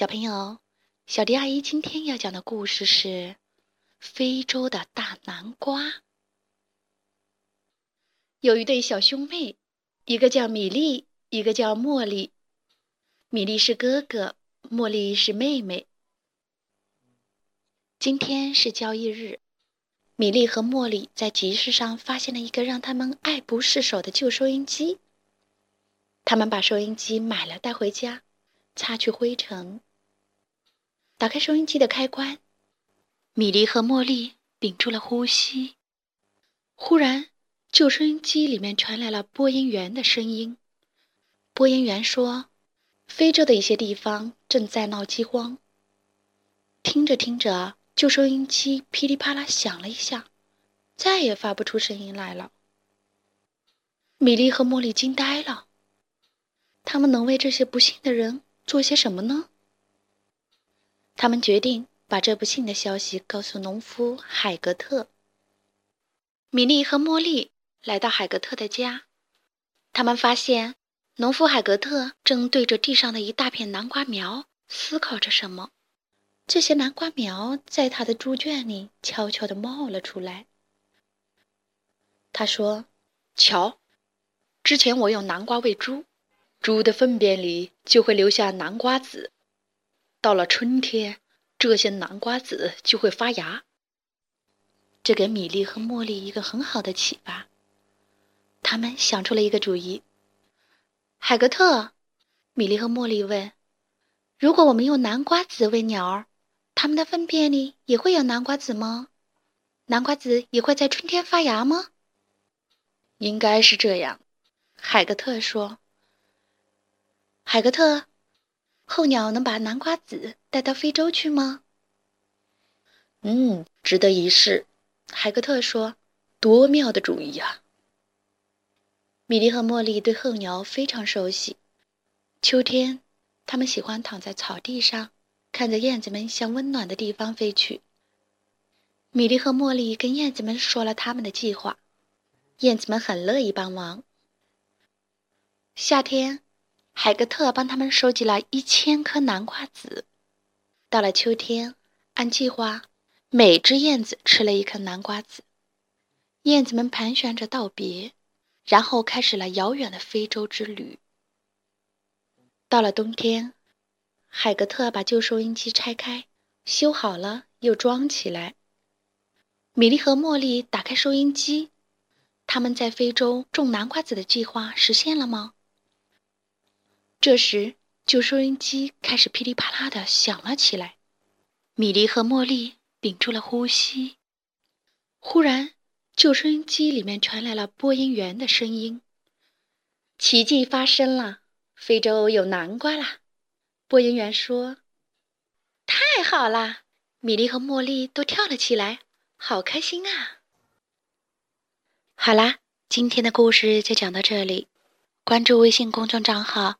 小朋友，小迪阿姨今天要讲的故事是《非洲的大南瓜》。有一对小兄妹，一个叫米莉，一个叫茉莉。米莉是哥哥，茉莉是妹妹。今天是交易日，米莉和茉莉在集市上发现了一个让他们爱不释手的旧收音机。他们把收音机买了，带回家。擦去灰尘，打开收音机的开关。米莉和茉莉屏住了呼吸。忽然，旧收音机里面传来了播音员的声音。播音员说：“非洲的一些地方正在闹饥荒。”听着听着，旧收音机噼里啪啦响了一下，再也发不出声音来了。米莉和茉莉惊呆了。他们能为这些不幸的人？做些什么呢？他们决定把这不幸的消息告诉农夫海格特。米莉和茉莉来到海格特的家，他们发现农夫海格特正对着地上的一大片南瓜苗思考着什么。这些南瓜苗在他的猪圈里悄悄地冒了出来。他说：“瞧，之前我用南瓜喂猪。”猪的粪便里就会留下南瓜籽，到了春天，这些南瓜籽就会发芽。这给米莉和茉莉一个很好的启发，他们想出了一个主意。海格特，米莉和茉莉问：“如果我们用南瓜籽喂鸟儿，它们的粪便里也会有南瓜籽吗？南瓜籽也会在春天发芽吗？”应该是这样，海格特说。海格特，候鸟能把南瓜籽带到非洲去吗？嗯，值得一试。海格特说：“多妙的主意呀！”米莉和茉莉对候鸟非常熟悉。秋天，他们喜欢躺在草地上，看着燕子们向温暖的地方飞去。米莉和茉莉跟燕子们说了他们的计划，燕子们很乐意帮忙。夏天。海格特帮他们收集了一千颗南瓜籽。到了秋天，按计划，每只燕子吃了一颗南瓜籽。燕子们盘旋着道别，然后开始了遥远的非洲之旅。到了冬天，海格特把旧收音机拆开，修好了又装起来。米莉和茉莉打开收音机，他们在非洲种南瓜籽的计划实现了吗？这时，旧收音机开始噼里啪啦的响了起来。米莉和茉莉屏住了呼吸。忽然，旧收音机里面传来了播音员的声音：“奇迹发生了，非洲有南瓜啦！”播音员说：“太好啦！”米莉和茉莉都跳了起来，好开心啊！好啦，今天的故事就讲到这里。关注微信公众账号。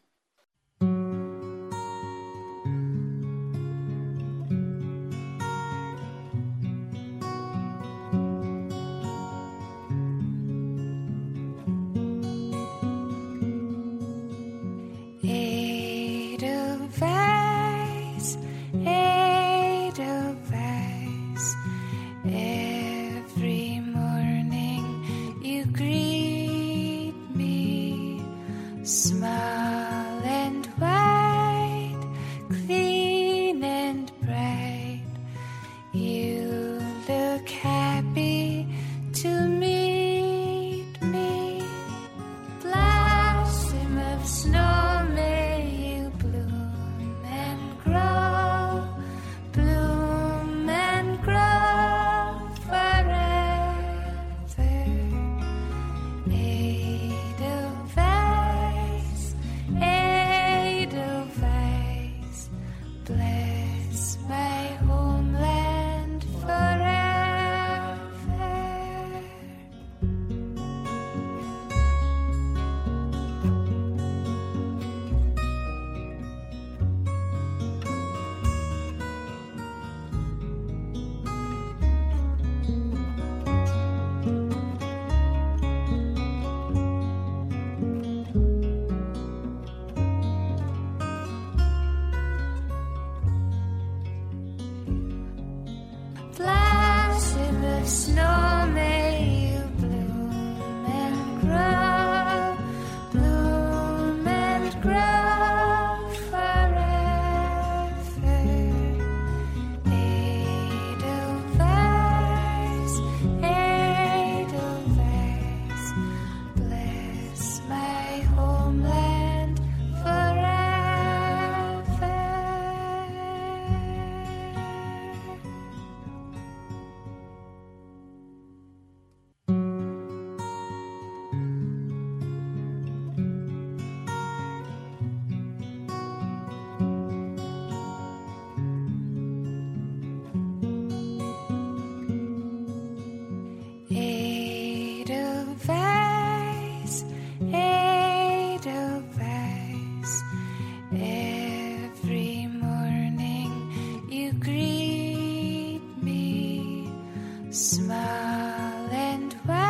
And Ireland.